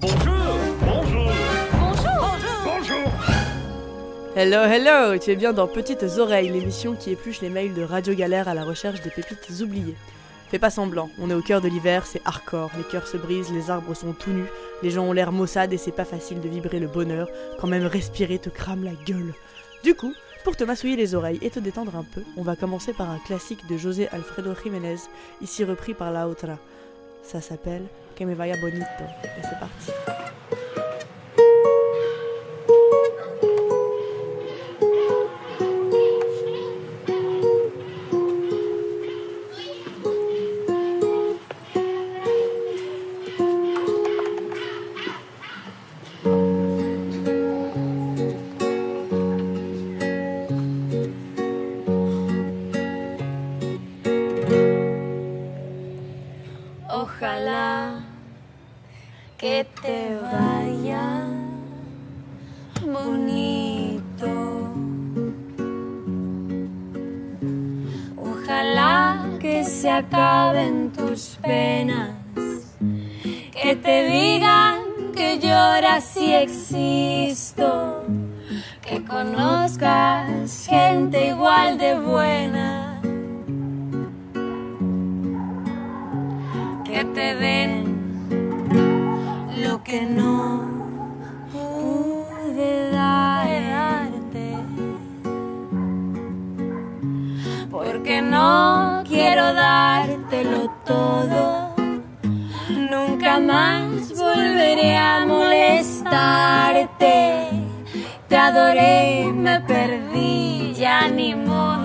Bonjour. Bonjour. Bonjour. Bonjour. Hello, hello. Tu es bien dans Petites Oreilles, l'émission qui épluche les mails de Radio Galère à la recherche des pépites oubliées. Fais pas semblant, on est au cœur de l'hiver, c'est hardcore, les cœurs se brisent, les arbres sont tout nus, les gens ont l'air maussades et c'est pas facile de vibrer le bonheur. Quand même respirer te crame la gueule. Du coup, pour te massouiller les oreilles et te détendre un peu, on va commencer par un classique de José Alfredo Jiménez, ici repris par la Otra. Ça s'appelle Que me vaya bonito, et c'est parti. Que te den lo que no pude darte. Porque no quiero dártelo todo. Nunca más volveré a molestarte. Te adoré, me perdí, ya ni modo.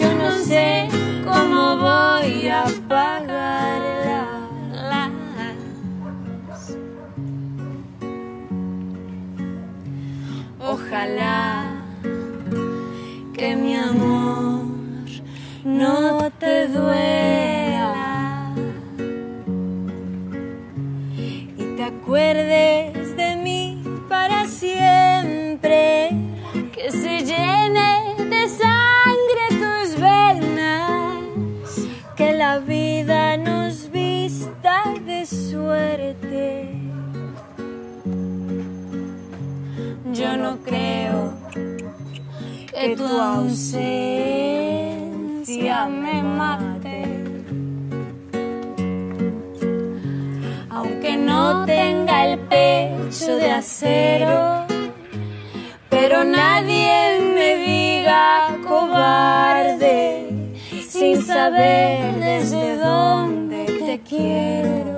Yo no sé cómo voy a apagarlas. Ojalá que mi amor no te duela Yo no creo que tu ausencia me mate. Aunque no tenga el pecho de acero, pero nadie me diga cobarde sin saber desde dónde te quiero.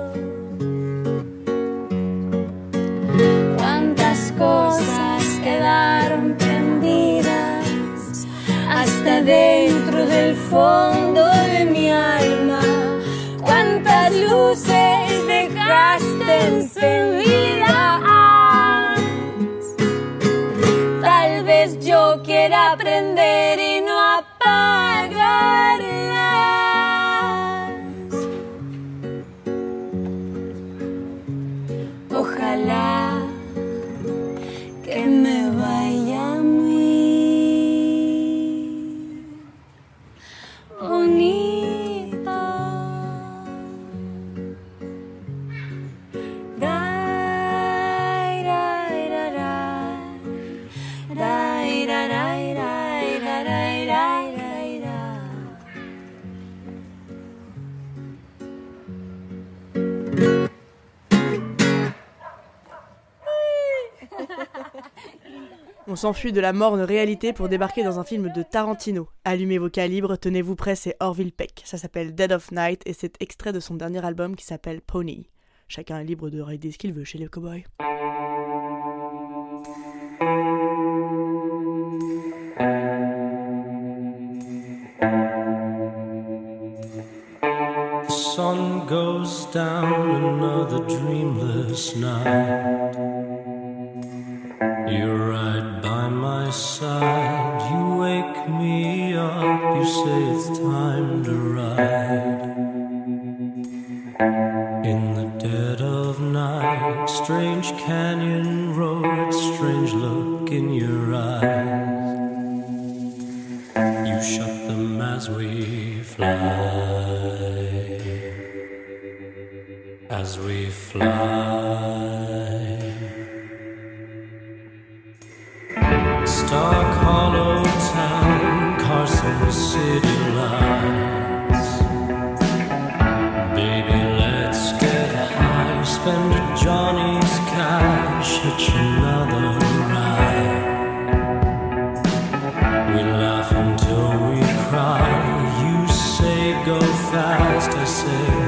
Dentro del fondo de mi alma. Cuántas luces dejaste encendidas. Tal vez yo quiera aprender On s'enfuit de la morne réalité pour débarquer dans un film de Tarantino. Allumez vos calibres, tenez-vous prêts, c'est Orville Peck. Ça s'appelle Dead of Night et c'est extrait de son dernier album qui s'appelle Pony. Chacun est libre de rider ce qu'il veut chez les cowboys. your thighs I say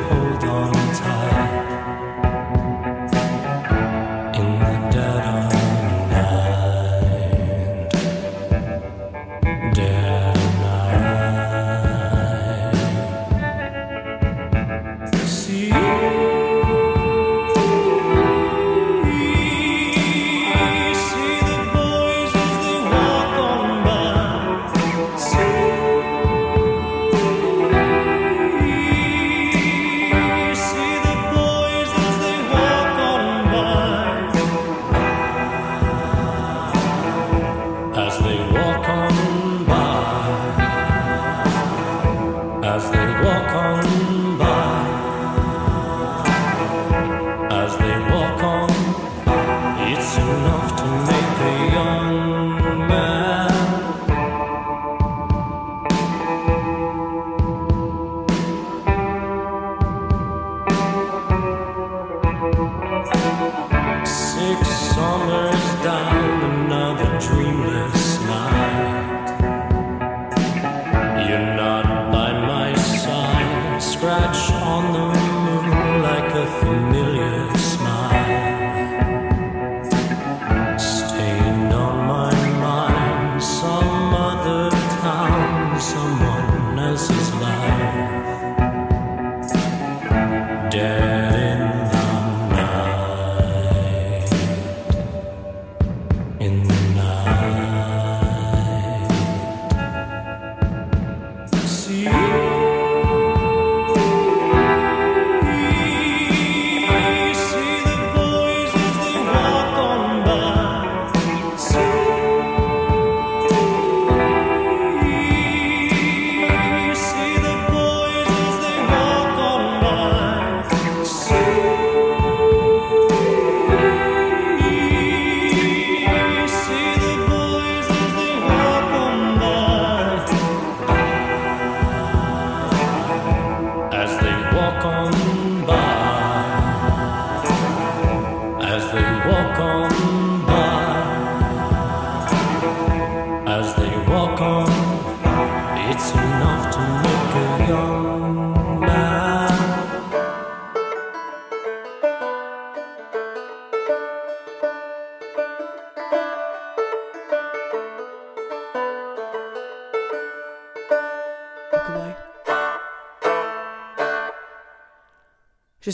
someone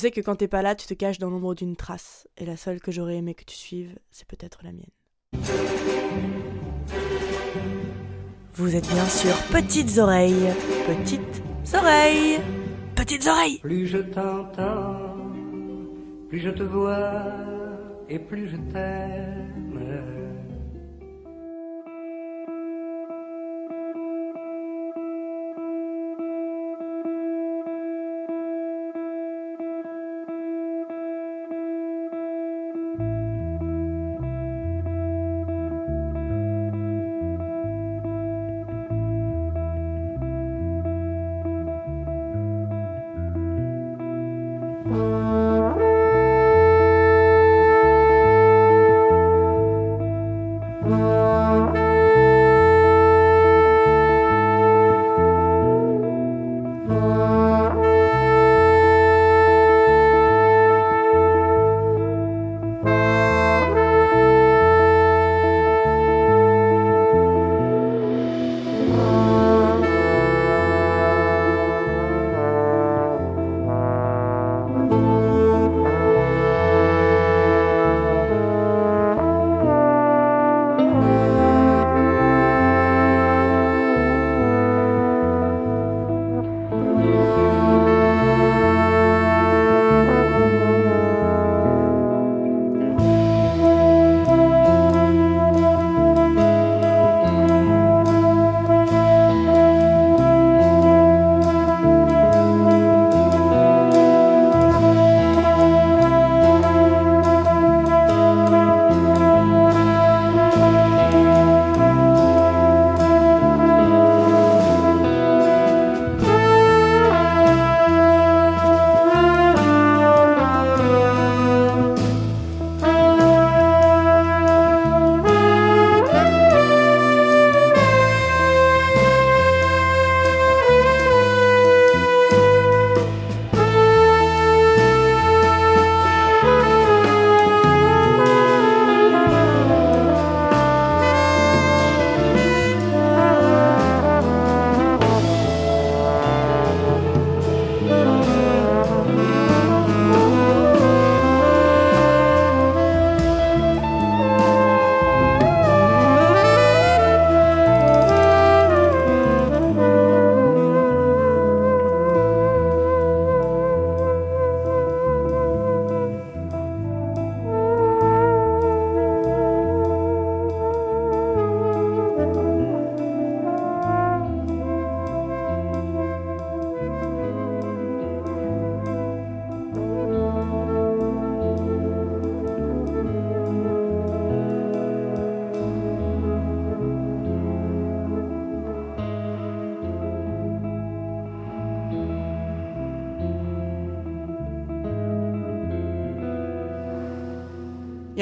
sais que quand t'es pas là, tu te caches dans l'ombre d'une trace, et la seule que j'aurais aimé que tu suives, c'est peut-être la mienne. Vous êtes bien sûr petites oreilles, petites oreilles, petites oreilles. Plus je t'entends, plus je te vois, et plus je t'aime.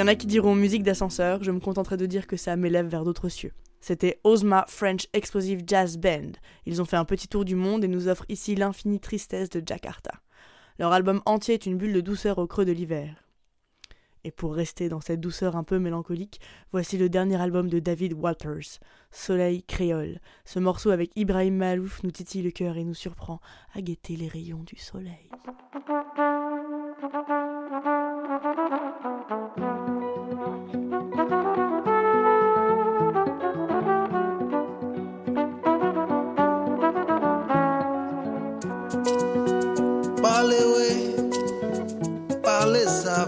Y en a qui diront musique d'ascenseur, je me contenterai de dire que ça m'élève vers d'autres cieux. C'était Ozma French Explosive Jazz Band. Ils ont fait un petit tour du monde et nous offrent ici l'infinie tristesse de Jakarta. Leur album entier est une bulle de douceur au creux de l'hiver. Et pour rester dans cette douceur un peu mélancolique, voici le dernier album de David Walters, Soleil créole. Ce morceau avec Ibrahim Malouf nous titille le cœur et nous surprend à guetter les rayons du soleil. Parlez, oui, parlez ça.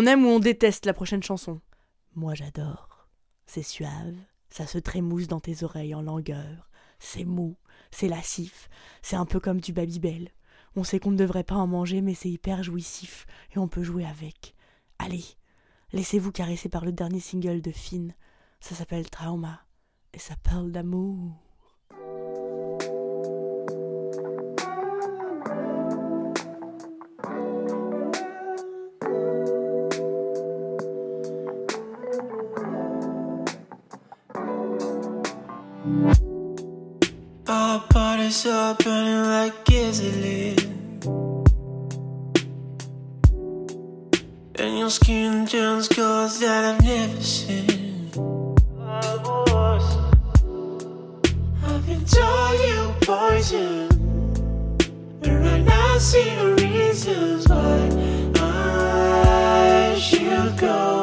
On aime ou on déteste la prochaine chanson Moi j'adore. C'est suave, ça se trémousse dans tes oreilles en langueur. C'est mou, c'est lascif, c'est un peu comme du Babybel. On sait qu'on ne devrait pas en manger, mais c'est hyper jouissif et on peut jouer avec. Allez, laissez-vous caresser par le dernier single de Finn. Ça s'appelle Trauma et ça parle d'amour. Parties are burning like gasoline. And your skin turns colors that I've never seen. I've been told you poison. And right now I see the reasons why I should go.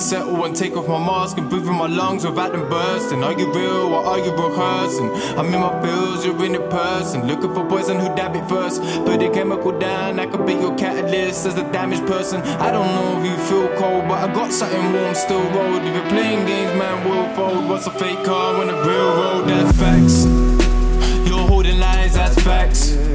Settle and take off my mask and breathe in my lungs without them bursting. Are you real or are you rehearsing? I'm in my feels, you're in a person. Looking for poison who dab it first. Put the chemical down, I could be your catalyst as a damaged person. I don't know if you feel cold, but I got something warm still rolled. If you're playing games, man, will fold. What's a fake car when a real road? That's facts. You're holding lies, that's facts.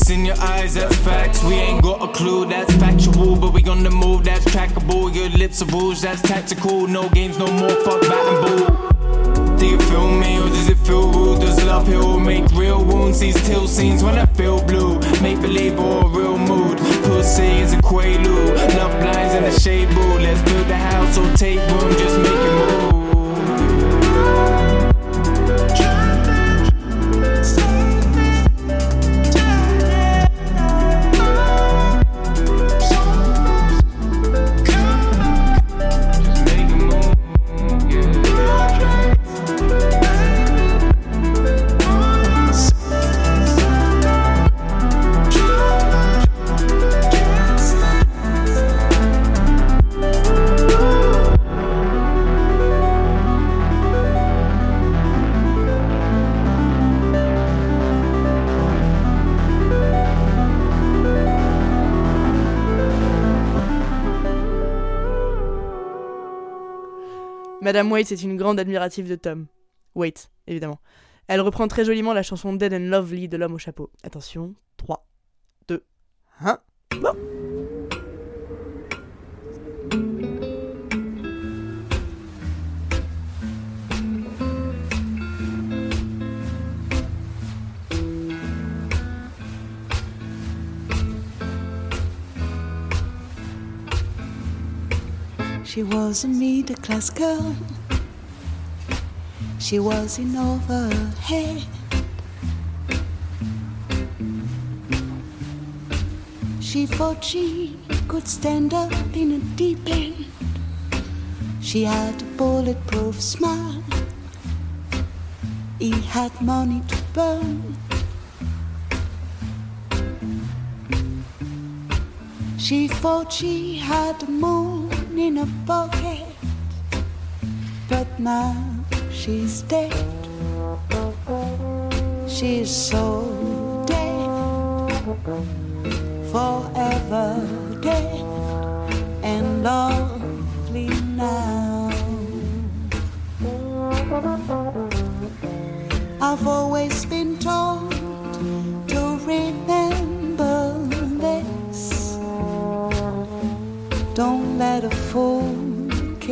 It's in your eyes, that's facts. We ain't got a clue, that's factual. But we on the move, that's trackable. Your lips are rouge, that's tactical. No games, no more, fuck bat and boo. Do you feel me or does it feel rude? Does love heal, make real wounds? These till scenes when I feel blue. Make believe or real mood. Pussy is a quaalude. Love blinds in the shade boo. Let's build a house or take room, just make it move. Madame Waite est une grande admirative de Tom. Waite, évidemment. Elle reprend très joliment la chanson Dead and Lovely de l'homme au chapeau. Attention, 3, 2, 1. Bon. She was a middle class girl. She was in over head. She thought she could stand up in a deep end. She had a bulletproof smile. He had money to burn. She thought she had the moon in a pocket, but now she's dead. She's so dead, forever dead, and lovely now. I've always been told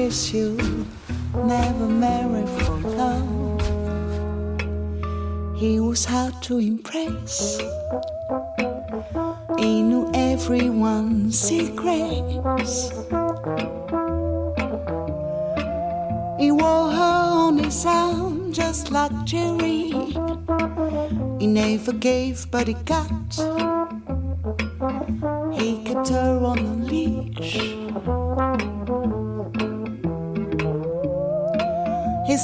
you. Never marry for love. He was hard to impress. He knew everyone's secrets. He wore her on his arm just like Jerry. He never gave, but he got.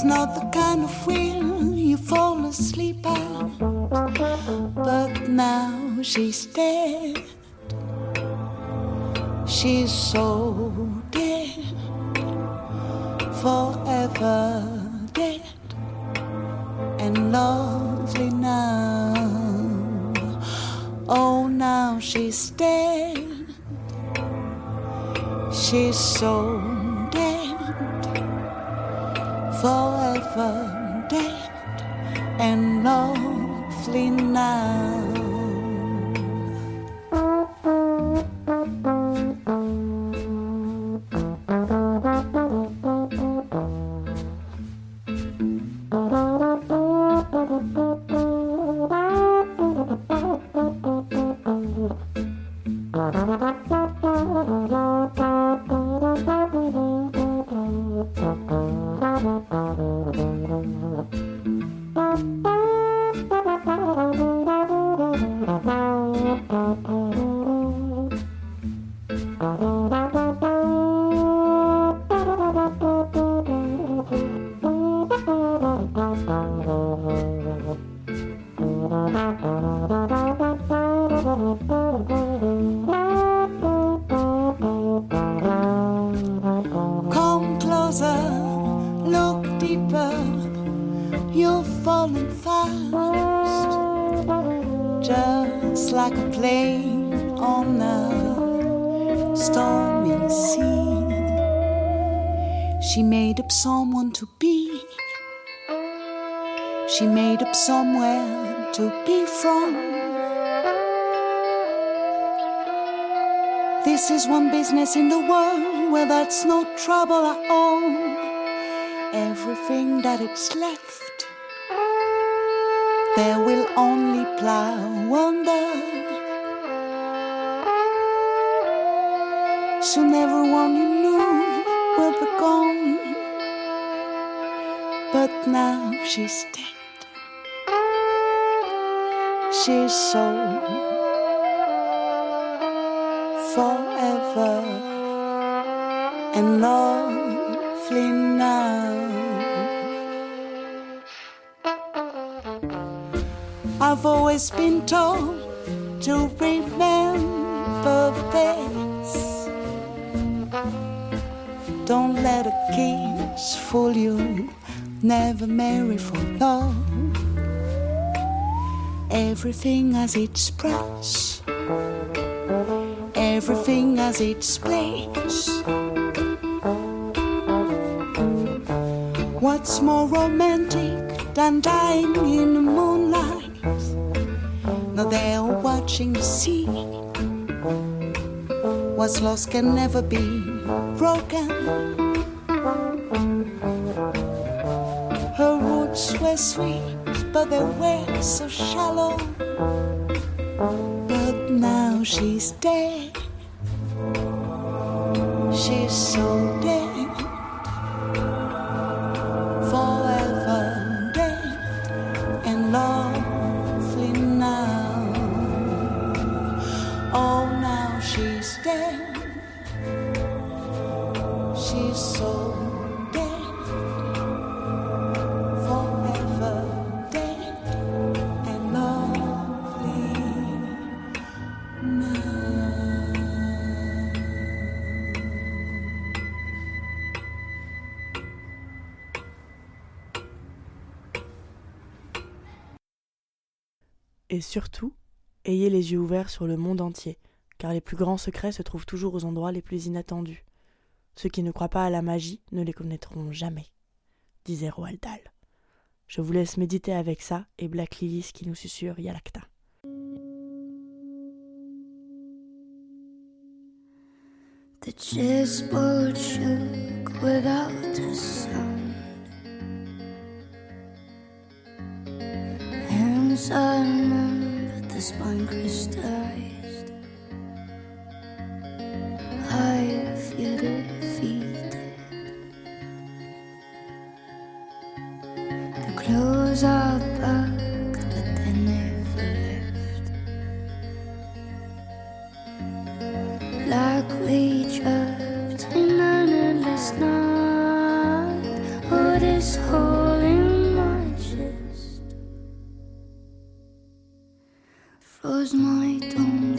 He's not the kind of wheel you fall asleep at. But now she's dead. Everything that it's left, there will only plow wonder. Soon everyone you knew will be gone, but now she's dead. She's so forever and lovely now. I've always been told to remember this. Don't let a kiss fool you, never marry for love. Everything has its price everything has its place. What's more romantic than dying in the moonlight? Now they're watching the sea. What's lost can never be broken. Her roots were sweet, but they were so shallow. But now she's dead. She's so dead, Et surtout, ayez les yeux ouverts sur le monde entier, car les plus grands secrets se trouvent toujours aux endroits les plus inattendus. Ceux qui ne croient pas à la magie ne les connaîtront jamais, disait Roald. Je vous laisse méditer avec ça et Black Lilies qui nous susurre Yalakta. The a sound. I remember the spine crystallized. Froze my tongue,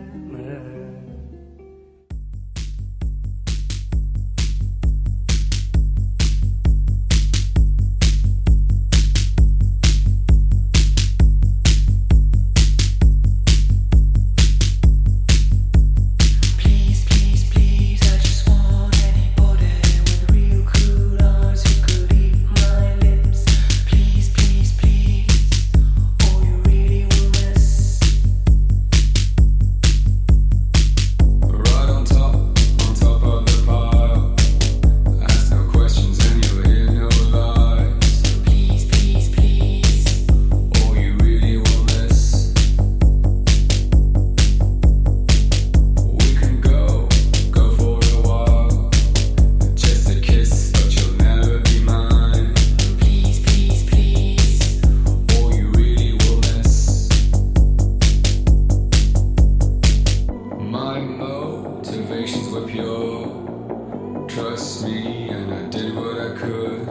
relations were pure. Trust me, and I did what I could.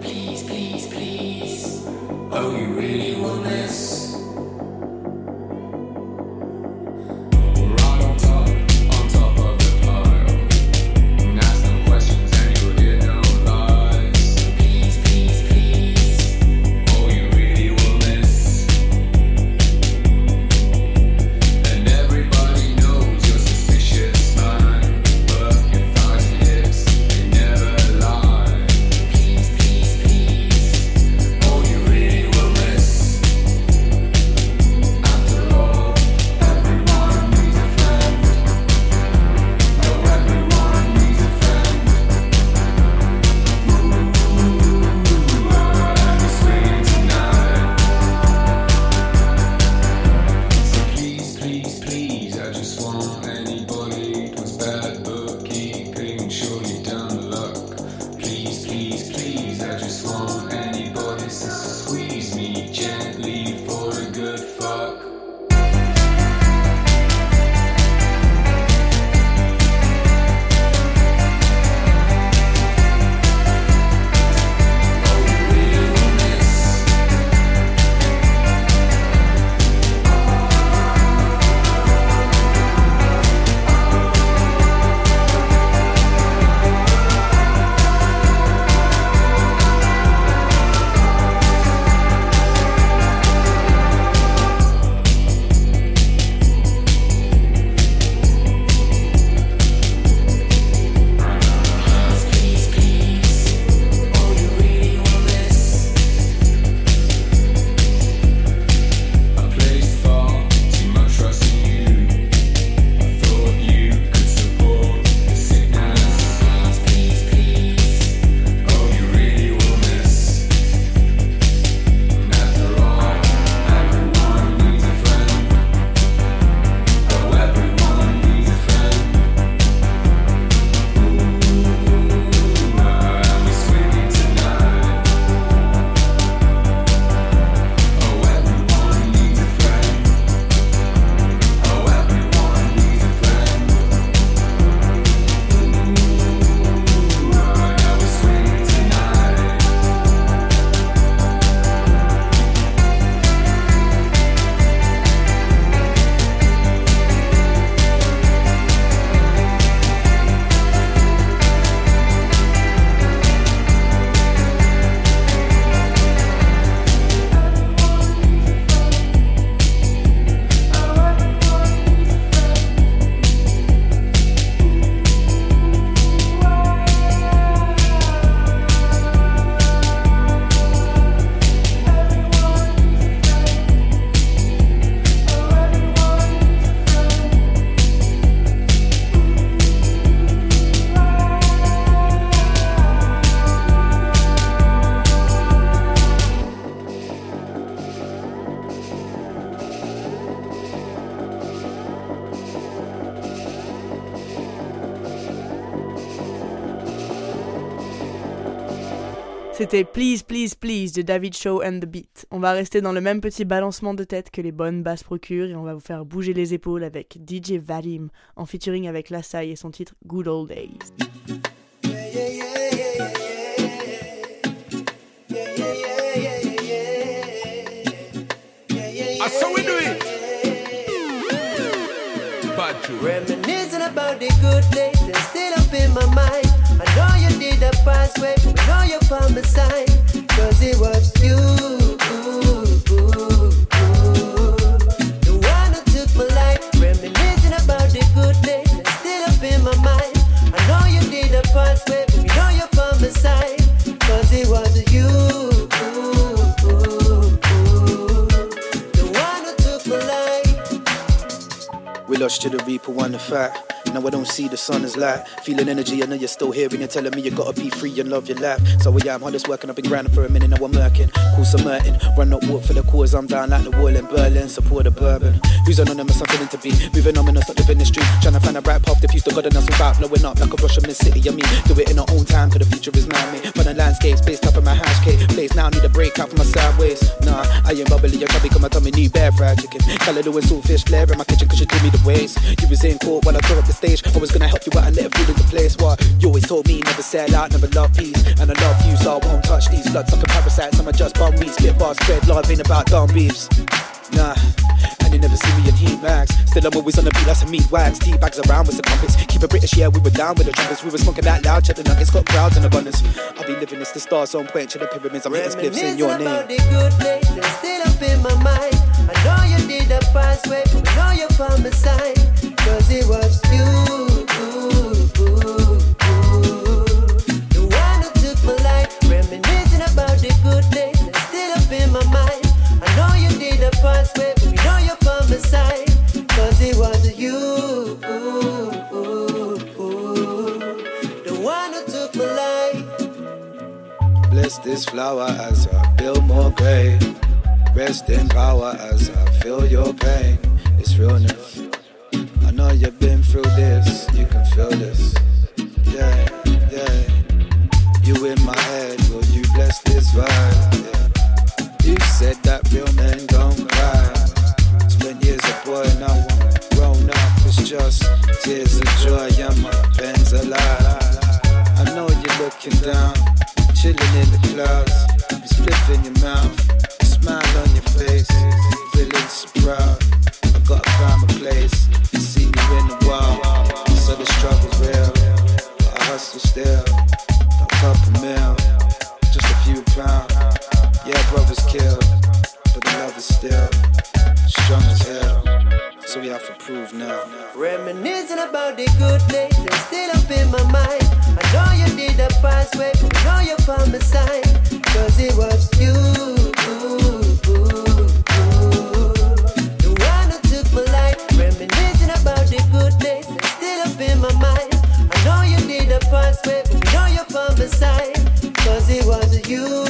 Please, please, please. Oh, you really C'était Please, Please, Please de David Show and the Beat. On va rester dans le même petit balancement de tête que les bonnes basses procurent et on va vous faire bouger les épaules avec DJ Vadim en featuring avec Lassai et son titre Good Old Days. The past way, we know you're my side. Cause it was you. The lost to the reaper, one the fact. Now I don't see the sun as light. Feeling energy, I know you're still here and you're telling me you gotta be free and love your life. So yeah, I'm hardest working, I've been grinding for a minute, now I'm working. Cool some run up walk for the cause, I'm down like the wall in Berlin, support the bourbon. Who's anonymous, I'm feeling to be. Moving on, not living the street. Trying to find a bright path, the future got us without blowing up like a rush of Miss City. I mean, do it in our own time, cause the future is man made. But the landscape's based up in my hash cake. Place now need a break out for my sideways. Nah, I ain't bubbly, I can't become a tummy, need bear fried chicken. Callaloo and saltfish flare in my kitchen, cause you do me the ways. You was in court while I tore up the stage. I was gonna help you out and let it fall into place. What? You always told me never sell out, never love peace. And I love you, so I won't touch these blood sucking parasites. I'm a just bum meat, spit bars, spread love, ain't about dumb beefs. Nah. And you never see me in heat mags. Still, I'm always on the beat, like some meat wags. Tea bags around with some crumpets. Keep it British, yeah, we were down with the trumpets. We were smoking that loud, cheddar nuggets, got crowds in abundance. I'll be living this, the stars on point, to the pyramids. I'm hitting spliffs in your name. the good still up in my mind. I know you the past way, but I know you're by my side. Cause it was you. The one who took my life. Reminiscing about the good days that's still up in my mind. I know you did the past way, but we know you're by my side. It was you. The one who took my life. Bless this flower as I build more grave. Rest in power as I feel your pain. It's realness. You've been through this, you can feel this. Yeah, yeah. You in my head, will you bless this vibe? You said that real men don't cry. Spent years a boy, now I'm grown up. It's just tears of joy, yeah, my pen's alive. I know you're looking down, chilling in the clouds. You spliff in your mouth, smile on your face, feeling so proud. I gotta find my place, still. Just a few pounds. Yeah, brothers killed, but the love is still strong as hell. So we have to prove now. Reminiscing about the good days still up in my mind. I know you did the past way, I know you're by my side. Cause it was you. You.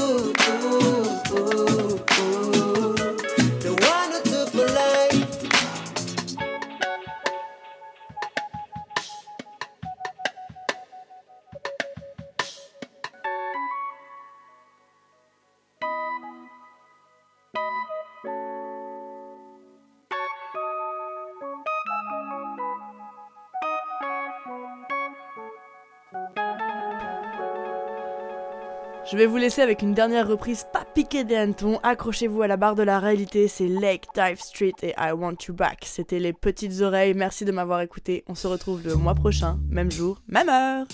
Je vais vous laisser avec une dernière reprise pas piquée des hannetons. Accrochez-vous à la barre de la réalité, c'est Lake Dive Street et I Want You Back. C'était les petites oreilles, merci de m'avoir écouté. On se retrouve le mois prochain, même jour, même heure.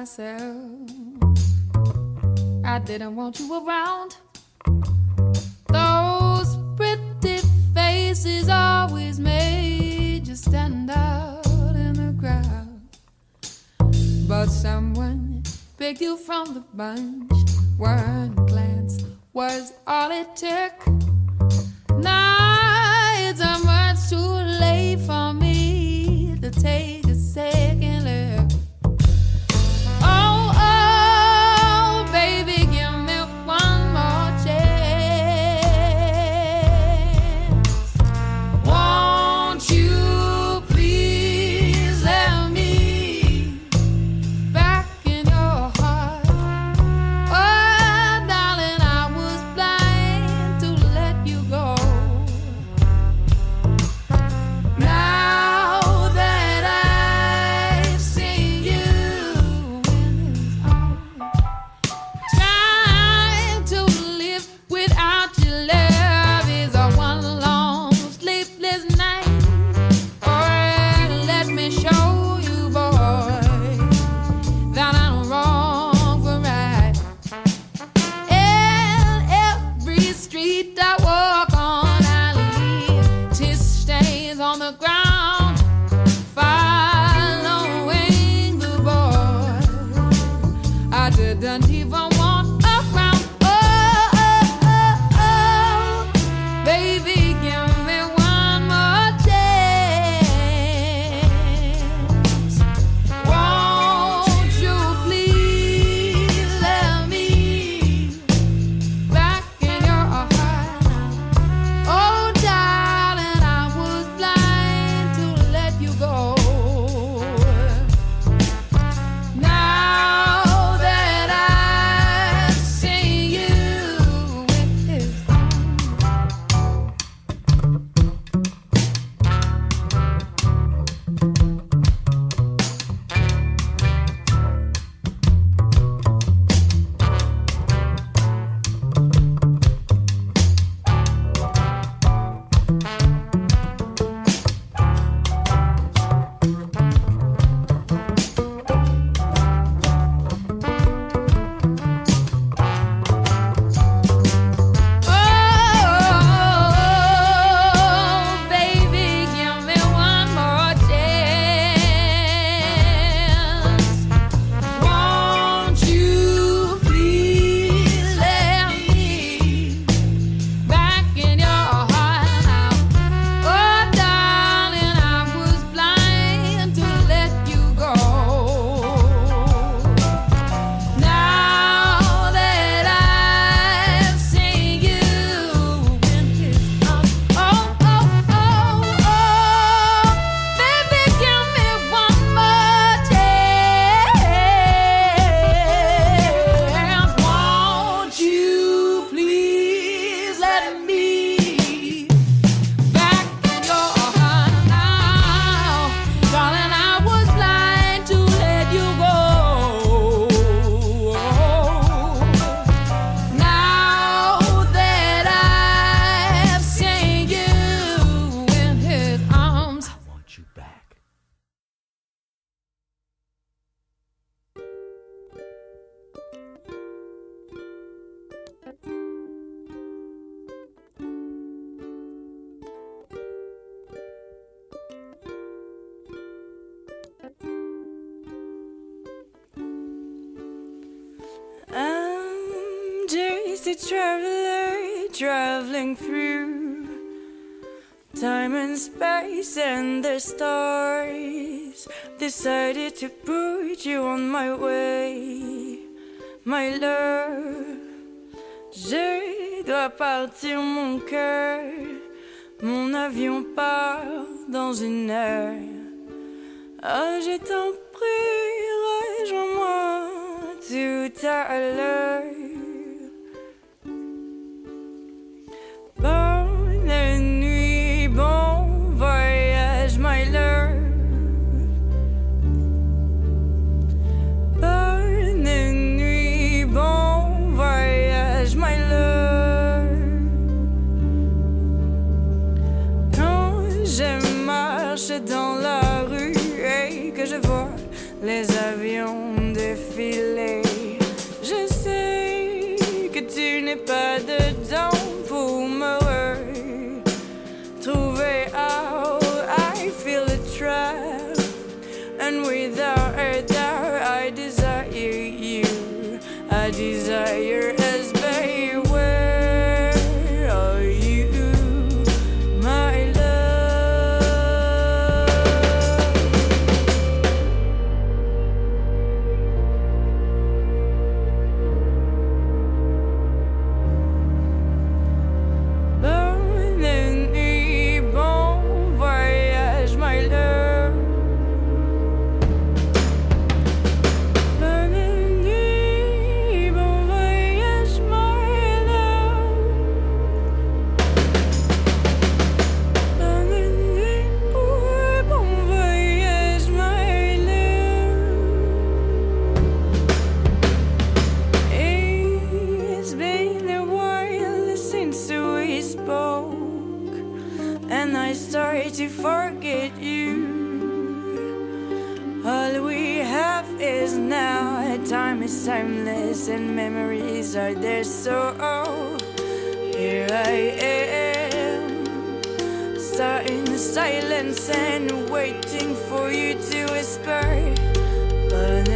Myself, I didn't want you around. Those pretty faces always made you stand out in the crowd. But someone picked you from the bunch. One glance was all it took. Time and space and the stars decided to put you on my way, my love. Je dois partir mon cœur, mon avion part dans une heure. Ah, oh, je t'en prie, rejoins-moi tout à l'heure. is timeless and memories are there. So oh, here I am starting the silence and waiting for you to whisper. But